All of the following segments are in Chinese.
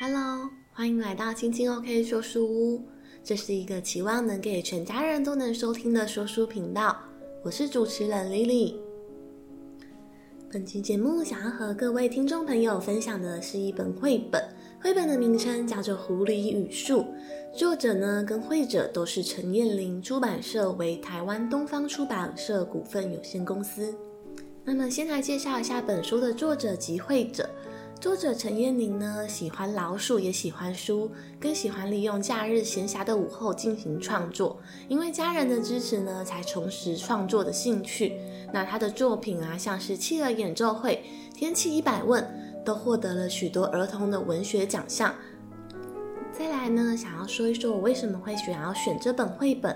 Hello，欢迎来到青青 OK 说书屋。这是一个期望能给全家人都能收听的说书频道。我是主持人 Lily。本期节目想要和各位听众朋友分享的是一本绘本，绘本的名称叫做《狐狸与树》，作者呢跟绘者都是陈彦玲，出版社为台湾东方出版社股份有限公司。那么，先来介绍一下本书的作者及绘者。作者陈彦霖呢，喜欢老鼠，也喜欢书，更喜欢利用假日闲暇的午后进行创作。因为家人的支持呢，才重拾创作的兴趣。那他的作品啊，像是《企鹅演奏会》《天气一百问》，都获得了许多儿童的文学奖项。再来呢，想要说一说我为什么会想要选这本绘本。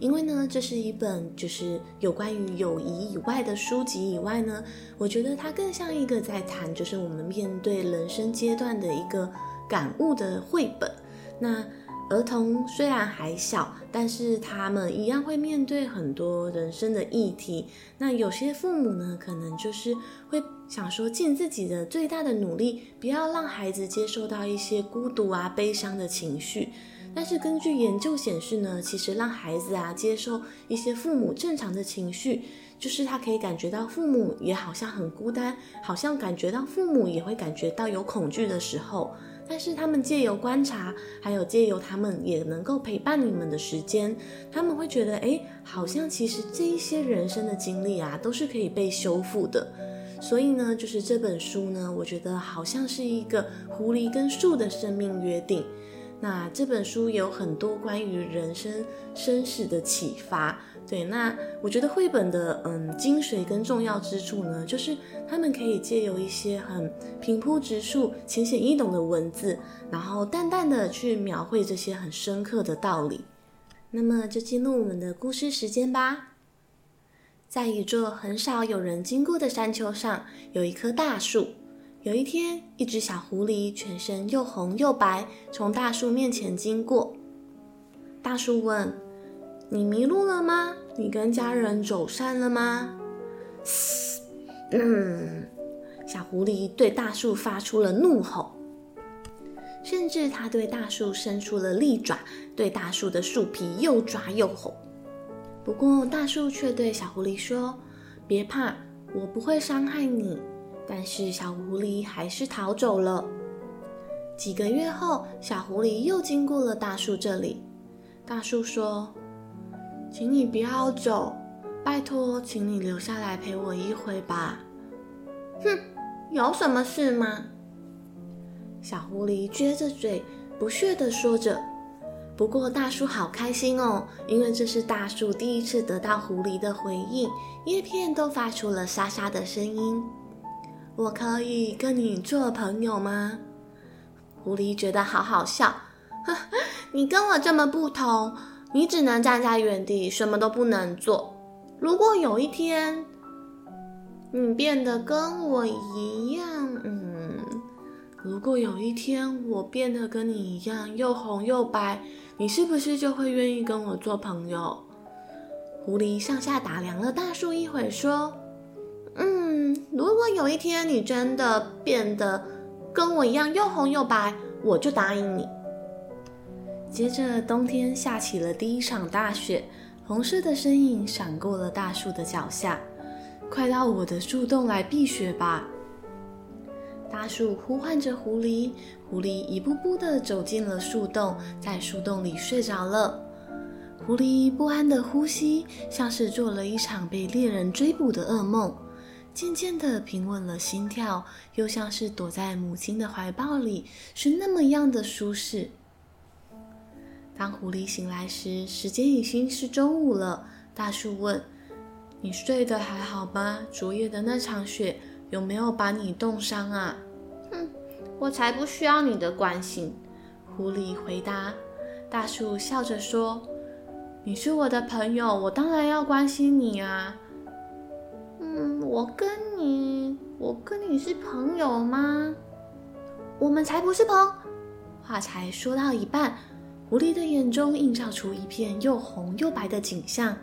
因为呢，这是一本就是有关于友谊以外的书籍以外呢，我觉得它更像一个在谈，就是我们面对人生阶段的一个感悟的绘本。那儿童虽然还小，但是他们一样会面对很多人生的议题。那有些父母呢，可能就是会想说，尽自己的最大的努力，不要让孩子接受到一些孤独啊、悲伤的情绪。但是根据研究显示呢，其实让孩子啊接受一些父母正常的情绪，就是他可以感觉到父母也好像很孤单，好像感觉到父母也会感觉到有恐惧的时候。但是他们借由观察，还有借由他们也能够陪伴你们的时间，他们会觉得，诶，好像其实这一些人生的经历啊，都是可以被修复的。所以呢，就是这本书呢，我觉得好像是一个狐狸跟树的生命约定。那这本书有很多关于人生生死的启发，对。那我觉得绘本的嗯精髓跟重要之处呢，就是他们可以借由一些很平铺直述、浅显易懂的文字，然后淡淡的去描绘这些很深刻的道理。那么就进入我们的故事时间吧。在一座很少有人经过的山丘上，有一棵大树。有一天，一只小狐狸全身又红又白，从大树面前经过。大树问：“你迷路了吗？你跟家人走散了吗？”嘶，嗯，小狐狸对大树发出了怒吼，甚至它对大树伸出了利爪，对大树的树皮又抓又吼。不过，大树却对小狐狸说：“别怕，我不会伤害你。”但是小狐狸还是逃走了。几个月后，小狐狸又经过了大树这里。大树说：“请你不要走，拜托，请你留下来陪我一回吧。”哼，有什么事吗？小狐狸撅着嘴，不屑地说着。不过大树好开心哦，因为这是大树第一次得到狐狸的回应，叶片都发出了沙沙的声音。我可以跟你做朋友吗？狐狸觉得好好笑，呵，你跟我这么不同，你只能站在原地，什么都不能做。如果有一天你变得跟我一样，嗯，如果有一天我变得跟你一样又红又白，你是不是就会愿意跟我做朋友？狐狸上下打量了大树一会，说。嗯，如果有一天你真的变得跟我一样又红又白，我就答应你。接着，冬天下起了第一场大雪，红色的身影闪过了大树的脚下。快到我的树洞来避雪吧！大树呼唤着狐狸，狐狸一步步地走进了树洞，在树洞里睡着了。狐狸不安的呼吸，像是做了一场被猎人追捕的噩梦。渐渐的平稳了心跳，又像是躲在母亲的怀抱里，是那么样的舒适。当狐狸醒来时，时间已经是中午了。大树问：“你睡得还好吗？昨夜的那场雪有没有把你冻伤啊？”“哼，我才不需要你的关心。”狐狸回答。大树笑着说：“你是我的朋友，我当然要关心你啊。”我跟你，我跟你是朋友吗？我们才不是朋。话才说到一半，狐狸的眼中映照出一片又红又白的景象。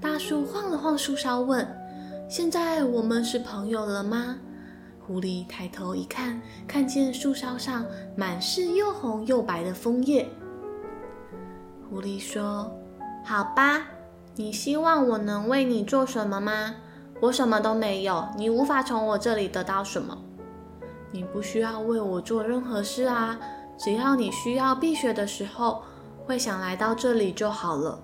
大树晃了晃树梢，问：“现在我们是朋友了吗？”狐狸抬头一看，看见树梢上满是又红又白的枫叶。狐狸说：“好吧，你希望我能为你做什么吗？我什么都没有，你无法从我这里得到什么。你不需要为我做任何事啊，只要你需要避雪的时候，会想来到这里就好了。”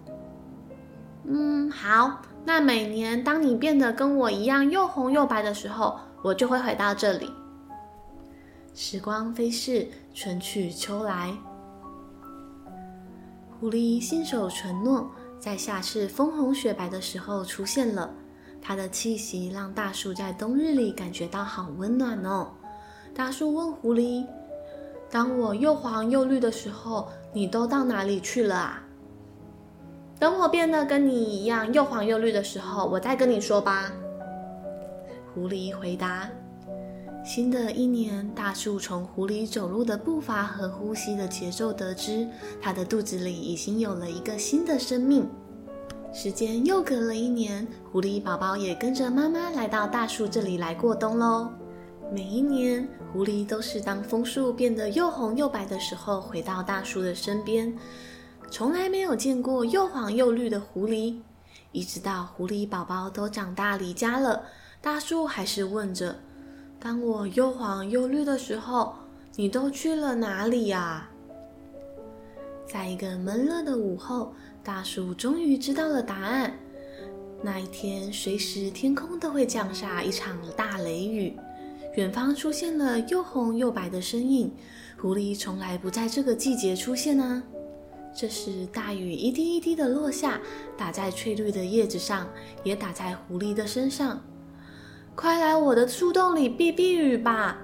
嗯，好。那每年当你变得跟我一样又红又白的时候，我就会回到这里。时光飞逝，春去秋来，狐狸信守承诺，在下次枫红雪白的时候出现了。它的气息让大树在冬日里感觉到好温暖哦。大树问狐狸：“当我又黄又绿的时候，你都到哪里去了啊？”等我变得跟你一样又黄又绿的时候，我再跟你说吧。狐狸回答：“新的一年，大树从狐狸走路的步伐和呼吸的节奏得知，它的肚子里已经有了一个新的生命。时间又隔了一年，狐狸宝宝也跟着妈妈来到大树这里来过冬喽。每一年，狐狸都是当枫树变得又红又白的时候，回到大树的身边。”从来没有见过又黄又绿的狐狸，一直到狐狸宝宝都长大离家了，大树还是问着：“当我又黄又绿的时候，你都去了哪里呀？”在一个闷热的午后，大树终于知道了答案。那一天，随时天空都会降下一场大雷雨，远方出现了又红又白的身影。狐狸从来不在这个季节出现呢。这时，大雨一滴一滴的落下，打在翠绿的叶子上，也打在狐狸的身上。快来我的树洞里避避雨吧！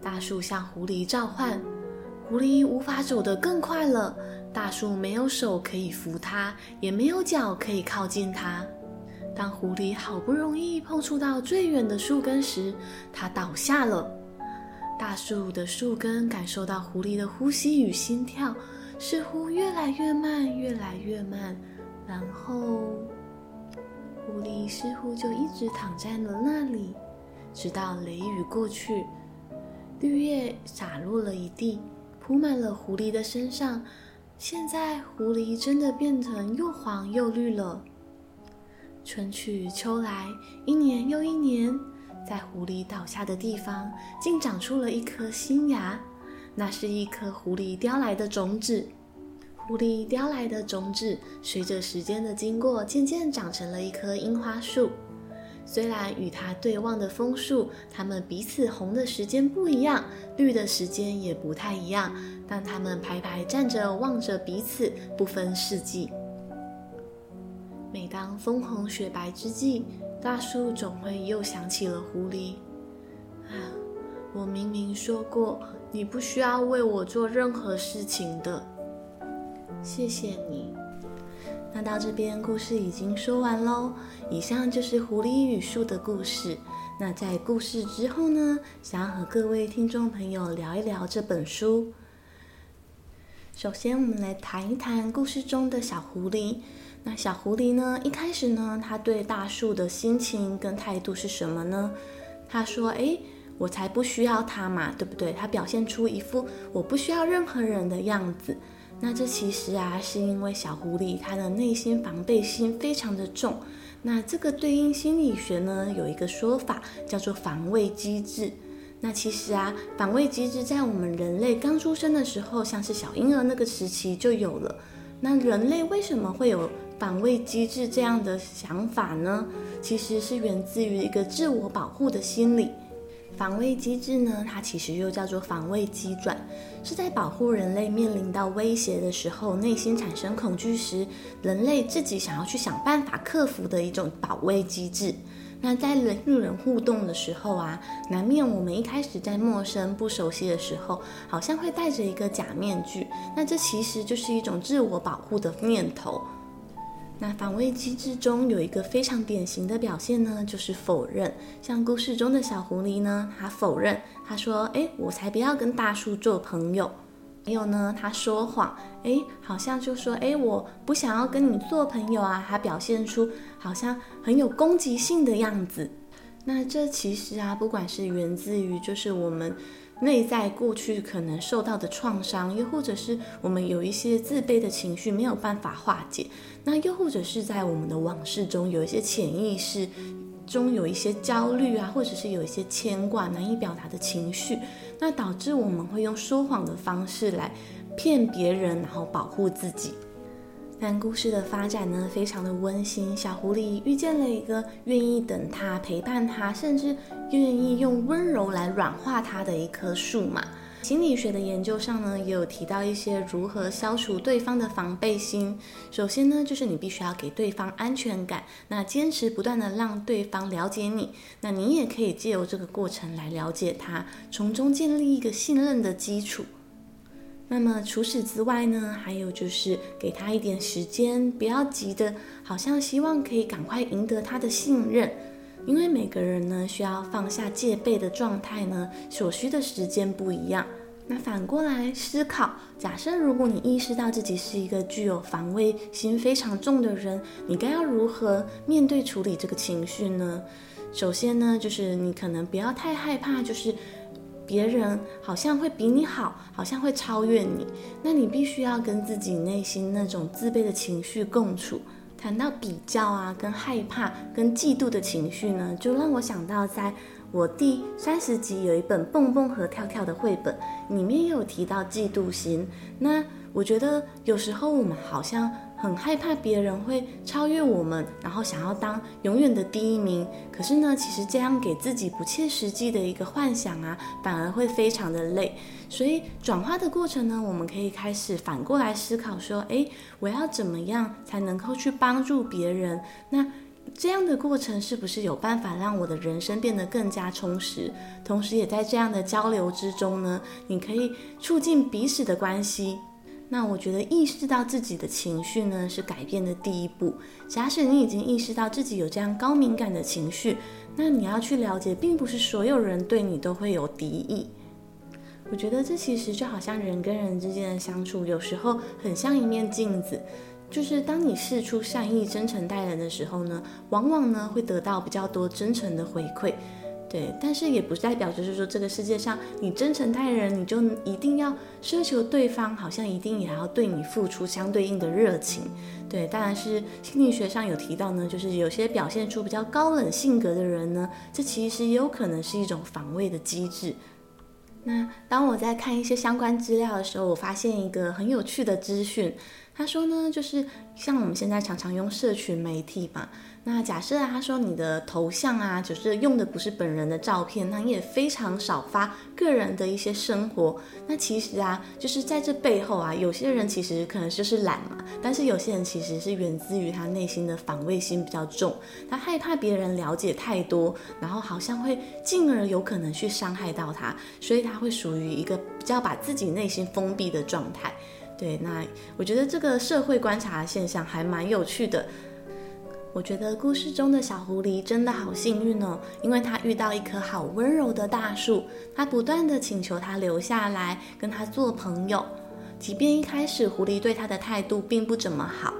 大树向狐狸召唤，狐狸无法走得更快了。大树没有手可以扶它，也没有脚可以靠近它。当狐狸好不容易碰触到最远的树根时，它倒下了。大树的树根感受到狐狸的呼吸与心跳。似乎越来越慢，越来越慢，然后狐狸似乎就一直躺在了那里，直到雷雨过去，绿叶洒落了一地，铺满了狐狸的身上。现在狐狸真的变成又黄又绿了。春去秋来，一年又一年，在狐狸倒下的地方，竟长出了一颗新芽。那是一颗狐狸叼来的种子，狐狸叼来的种子，随着时间的经过，渐渐长成了一棵樱花树。虽然与它对望的枫树，它们彼此红的时间不一样，绿的时间也不太一样，让它们排排站着，望着彼此，不分四季。每当枫红雪白之际，大树总会又想起了狐狸。啊，我明明说过。你不需要为我做任何事情的，谢谢你。那到这边故事已经说完喽。以上就是狐狸与树的故事。那在故事之后呢，想要和各位听众朋友聊一聊这本书。首先，我们来谈一谈故事中的小狐狸。那小狐狸呢，一开始呢，他对大树的心情跟态度是什么呢？他说：“哎。”我才不需要他嘛，对不对？他表现出一副我不需要任何人的样子。那这其实啊，是因为小狐狸它的内心防备心非常的重。那这个对应心理学呢，有一个说法叫做防卫机制。那其实啊，防卫机制在我们人类刚出生的时候，像是小婴儿那个时期就有了。那人类为什么会有防卫机制这样的想法呢？其实是源自于一个自我保护的心理。防卫机制呢，它其实又叫做防卫机转，是在保护人类面临到威胁的时候，内心产生恐惧时，人类自己想要去想办法克服的一种保卫机制。那在人与人互动的时候啊，难免我们一开始在陌生不熟悉的时候，好像会戴着一个假面具，那这其实就是一种自我保护的念头。那防卫机制中有一个非常典型的表现呢，就是否认。像故事中的小狐狸呢，他否认，他说：“诶，我才不要跟大树做朋友。”还有呢，他说谎，诶，好像就说：“诶，我不想要跟你做朋友啊。”他表现出好像很有攻击性的样子。那这其实啊，不管是源自于就是我们内在过去可能受到的创伤，又或者是我们有一些自卑的情绪没有办法化解，那又或者是在我们的往事中有一些潜意识中有一些焦虑啊，或者是有一些牵挂难以表达的情绪，那导致我们会用说谎的方式来骗别人，然后保护自己。但故事的发展呢，非常的温馨。小狐狸遇见了一个愿意等他、陪伴他，甚至愿意用温柔来软化他的一棵树嘛。心理学的研究上呢，也有提到一些如何消除对方的防备心。首先呢，就是你必须要给对方安全感，那坚持不断的让对方了解你，那你也可以借由这个过程来了解他，从中建立一个信任的基础。那么除此之外呢，还有就是给他一点时间，不要急的，好像希望可以赶快赢得他的信任，因为每个人呢需要放下戒备的状态呢，所需的时间不一样。那反过来思考，假设如果你意识到自己是一个具有防卫心非常重的人，你该要如何面对处理这个情绪呢？首先呢，就是你可能不要太害怕，就是。别人好像会比你好，好像会超越你，那你必须要跟自己内心那种自卑的情绪共处。谈到比较啊，跟害怕、跟嫉妒的情绪呢，就让我想到在我第三十集有一本《蹦蹦和跳跳》的绘本，里面也有提到嫉妒心。那我觉得有时候我们好像。很害怕别人会超越我们，然后想要当永远的第一名。可是呢，其实这样给自己不切实际的一个幻想啊，反而会非常的累。所以转化的过程呢，我们可以开始反过来思考说：诶，我要怎么样才能够去帮助别人？那这样的过程是不是有办法让我的人生变得更加充实？同时，也在这样的交流之中呢，你可以促进彼此的关系。那我觉得意识到自己的情绪呢，是改变的第一步。假使你已经意识到自己有这样高敏感的情绪，那你要去了解，并不是所有人对你都会有敌意。我觉得这其实就好像人跟人之间的相处，有时候很像一面镜子，就是当你释出善意、真诚待人的时候呢，往往呢会得到比较多真诚的回馈。对，但是也不代表就是说，这个世界上你真诚待人，你就一定要奢求对方好像一定也要对你付出相对应的热情。对，当然是心理学上有提到呢，就是有些表现出比较高冷性格的人呢，这其实也有可能是一种防卫的机制。那当我在看一些相关资料的时候，我发现一个很有趣的资讯。他说呢，就是像我们现在常常用社群媒体嘛，那假设啊，他说你的头像啊，就是用的不是本人的照片，那你也非常少发个人的一些生活。那其实啊，就是在这背后啊，有些人其实可能就是懒嘛，但是有些人其实是源自于他内心的防卫心比较重，他害怕别人了解太多，然后好像会进而有可能去伤害到他，所以他会属于一个比较把自己内心封闭的状态。对，那我觉得这个社会观察现象还蛮有趣的。我觉得故事中的小狐狸真的好幸运哦，因为它遇到一棵好温柔的大树，它不断地请求它留下来跟它做朋友，即便一开始狐狸对它的态度并不怎么好。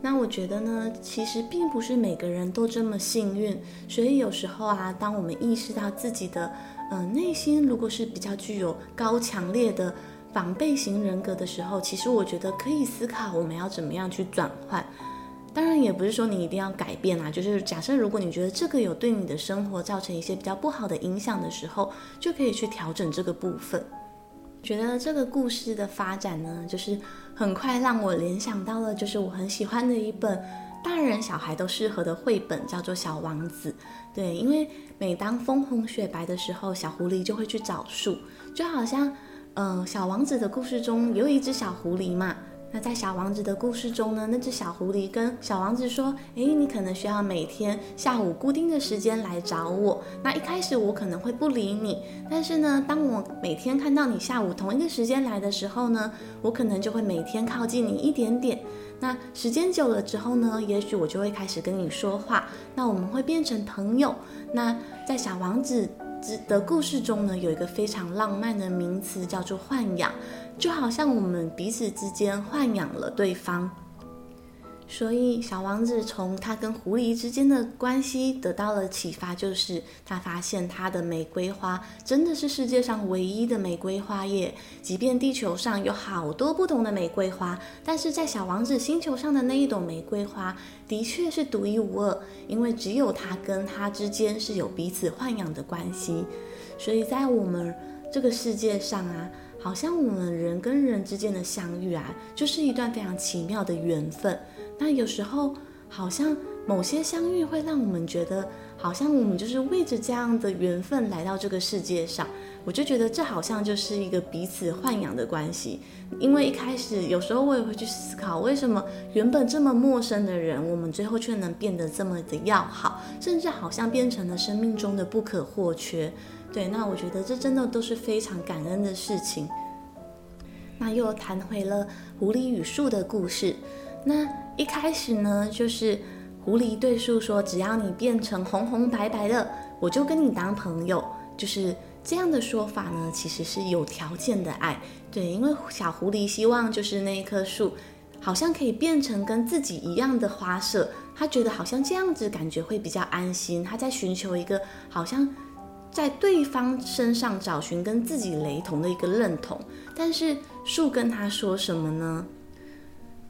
那我觉得呢，其实并不是每个人都这么幸运，所以有时候啊，当我们意识到自己的呃内心如果是比较具有高强烈的。防备型人格的时候，其实我觉得可以思考我们要怎么样去转换。当然，也不是说你一定要改变啊，就是假设如果你觉得这个有对你的生活造成一些比较不好的影响的时候，就可以去调整这个部分。觉得这个故事的发展呢，就是很快让我联想到了，就是我很喜欢的一本大人小孩都适合的绘本，叫做《小王子》。对，因为每当风红雪白的时候，小狐狸就会去找树，就好像。呃，小王子的故事中有一只小狐狸嘛。那在小王子的故事中呢，那只小狐狸跟小王子说：“诶，你可能需要每天下午固定的时间来找我。那一开始我可能会不理你，但是呢，当我每天看到你下午同一个时间来的时候呢，我可能就会每天靠近你一点点。那时间久了之后呢，也许我就会开始跟你说话。那我们会变成朋友。那在小王子。”的故事中呢，有一个非常浪漫的名词叫做豢养，就好像我们彼此之间豢养了对方。所以，小王子从他跟狐狸之间的关系得到了启发，就是他发现他的玫瑰花真的是世界上唯一的玫瑰花耶。即便地球上有好多不同的玫瑰花，但是在小王子星球上的那一朵玫瑰花的确是独一无二，因为只有他跟他之间是有彼此豢养的关系。所以在我们这个世界上啊，好像我们人跟人之间的相遇啊，就是一段非常奇妙的缘分。那有时候，好像某些相遇会让我们觉得，好像我们就是为着这样的缘分来到这个世界上。我就觉得这好像就是一个彼此豢养的关系。因为一开始，有时候我也会去思考，为什么原本这么陌生的人，我们最后却能变得这么的要好，甚至好像变成了生命中的不可或缺。对，那我觉得这真的都是非常感恩的事情。那又谈回了狐狸与树的故事。那一开始呢，就是狐狸对树说：“只要你变成红红白白的，我就跟你当朋友。”就是这样的说法呢，其实是有条件的爱。对，因为小狐狸希望就是那一棵树，好像可以变成跟自己一样的花色，他觉得好像这样子感觉会比较安心。他在寻求一个好像在对方身上找寻跟自己雷同的一个认同。但是树跟他说什么呢？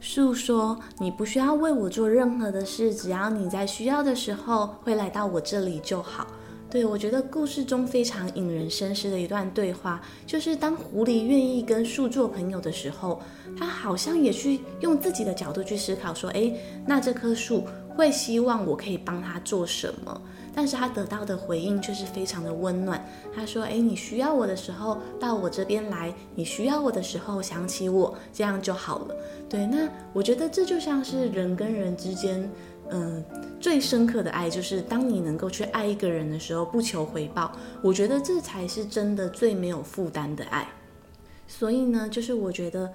树说：“你不需要为我做任何的事，只要你在需要的时候会来到我这里就好。对”我觉得故事中非常引人深思的一段对话，就是当狐狸愿意跟树做朋友的时候，他好像也去用自己的角度去思考，说：“诶，那这棵树会希望我可以帮他做什么？”但是他得到的回应却是非常的温暖。他说：“诶，你需要我的时候到我这边来，你需要我的时候想起我，这样就好了。”对，那我觉得这就像是人跟人之间，嗯、最深刻的爱，就是当你能够去爱一个人的时候，不求回报。我觉得这才是真的最没有负担的爱。所以呢，就是我觉得。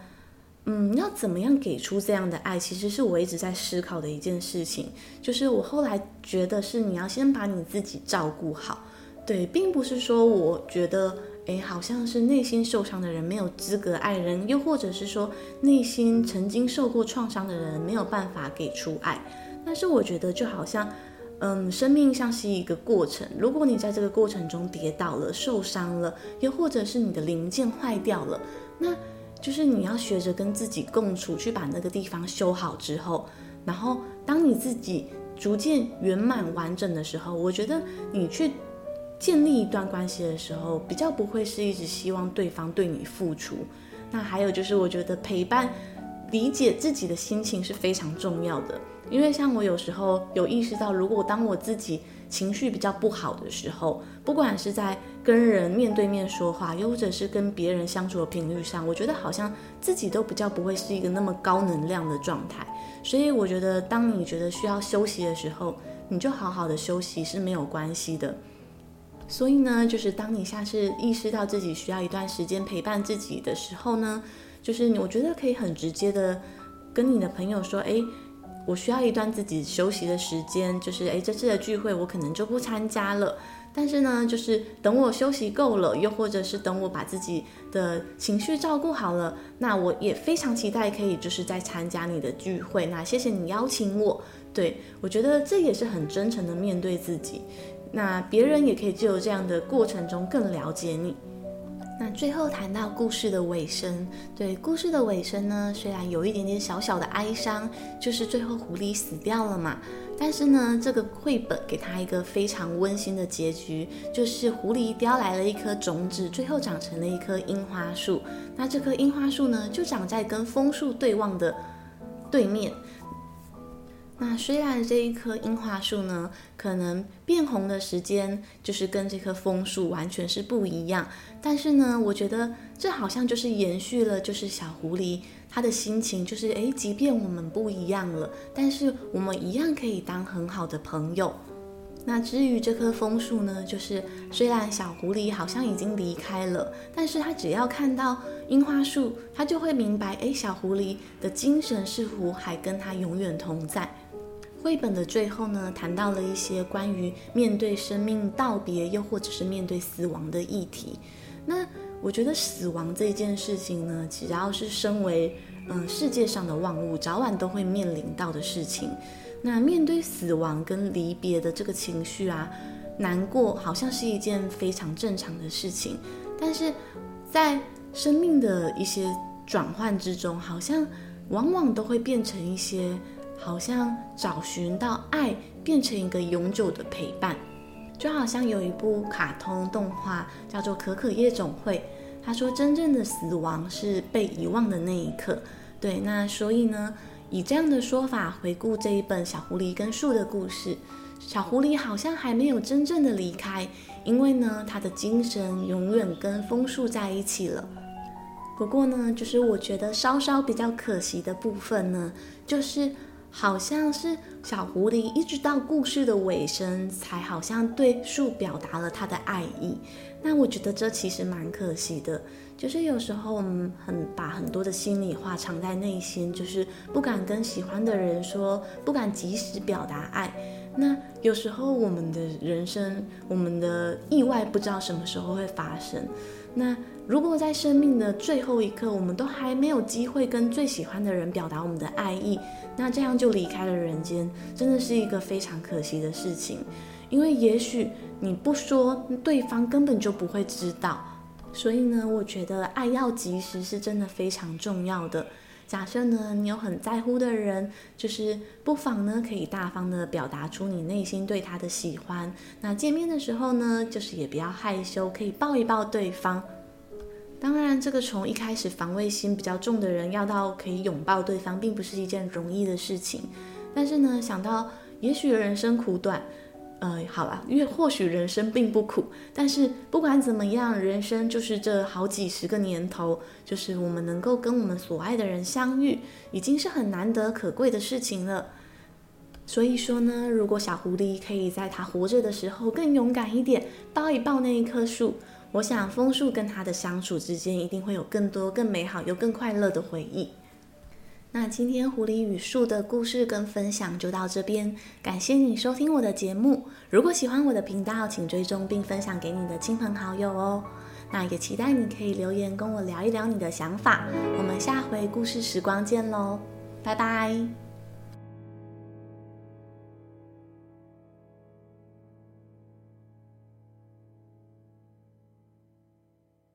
嗯，要怎么样给出这样的爱，其实是我一直在思考的一件事情。就是我后来觉得是你要先把你自己照顾好，对，并不是说我觉得，诶，好像是内心受伤的人没有资格爱人，又或者是说内心曾经受过创伤的人没有办法给出爱。但是我觉得就好像，嗯，生命像是一个过程，如果你在这个过程中跌倒了、受伤了，又或者是你的零件坏掉了，那。就是你要学着跟自己共处，去把那个地方修好之后，然后当你自己逐渐圆满完整的时候，我觉得你去建立一段关系的时候，比较不会是一直希望对方对你付出。那还有就是，我觉得陪伴、理解自己的心情是非常重要的，因为像我有时候有意识到，如果当我自己。情绪比较不好的时候，不管是在跟人面对面说话，又或者是跟别人相处的频率上，我觉得好像自己都比较不会是一个那么高能量的状态。所以我觉得，当你觉得需要休息的时候，你就好好的休息是没有关系的。所以呢，就是当你下次意识到自己需要一段时间陪伴自己的时候呢，就是我觉得可以很直接的跟你的朋友说，诶。我需要一段自己休息的时间，就是诶，这次的聚会我可能就不参加了。但是呢，就是等我休息够了，又或者是等我把自己的情绪照顾好了，那我也非常期待可以就是再参加你的聚会。那谢谢你邀请我，对，我觉得这也是很真诚的面对自己。那别人也可以就这样的过程中更了解你。那最后谈到故事的尾声，对，故事的尾声呢，虽然有一点点小小的哀伤，就是最后狐狸死掉了嘛，但是呢，这个绘本给他一个非常温馨的结局，就是狐狸叼来了一颗种子，最后长成了一棵樱花树。那这棵樱花树呢，就长在跟枫树对望的对面。那虽然这一棵樱花树呢，可能变红的时间就是跟这棵枫树完全是不一样，但是呢，我觉得这好像就是延续了，就是小狐狸他的心情，就是诶，即便我们不一样了，但是我们一样可以当很好的朋友。那至于这棵枫树呢，就是虽然小狐狸好像已经离开了，但是他只要看到樱花树，他就会明白，诶，小狐狸的精神似乎还跟他永远同在。绘本的最后呢，谈到了一些关于面对生命道别，又或者是面对死亡的议题。那我觉得死亡这件事情呢，只要是身为嗯、世界上的万物早晚都会面临到的事情。那面对死亡跟离别的这个情绪啊，难过好像是一件非常正常的事情，但是在生命的一些转换之中，好像往往都会变成一些，好像找寻到爱，变成一个永久的陪伴。就好像有一部卡通动画叫做《可可夜总会》，他说真正的死亡是被遗忘的那一刻。对，那所以呢，以这样的说法回顾这一本小狐狸跟树的故事，小狐狸好像还没有真正的离开，因为呢，他的精神永远跟枫树在一起了。不过呢，就是我觉得稍稍比较可惜的部分呢，就是。好像是小狐狸一直到故事的尾声，才好像对树表达了他的爱意。那我觉得这其实蛮可惜的，就是有时候我们很把很多的心里话藏在内心，就是不敢跟喜欢的人说，不敢及时表达爱。那有时候我们的人生，我们的意外不知道什么时候会发生。那如果在生命的最后一刻，我们都还没有机会跟最喜欢的人表达我们的爱意，那这样就离开了人间，真的是一个非常可惜的事情。因为也许你不说，对方根本就不会知道。所以呢，我觉得爱要及时是真的非常重要的。假设呢，你有很在乎的人，就是不妨呢，可以大方的表达出你内心对他的喜欢。那见面的时候呢，就是也不要害羞，可以抱一抱对方。当然，这个从一开始防卫心比较重的人，要到可以拥抱对方，并不是一件容易的事情。但是呢，想到也许人生苦短。呃，好了，因为或许人生并不苦，但是不管怎么样，人生就是这好几十个年头，就是我们能够跟我们所爱的人相遇，已经是很难得可贵的事情了。所以说呢，如果小狐狸可以在它活着的时候更勇敢一点，抱一抱那一棵树，我想枫树跟它的相处之间一定会有更多、更美好又更快乐的回忆。那今天狐狸与树的故事跟分享就到这边，感谢你收听我的节目。如果喜欢我的频道，请追踪并分享给你的亲朋好友哦。那也期待你可以留言跟我聊一聊你的想法。我们下回故事时光见喽，拜拜。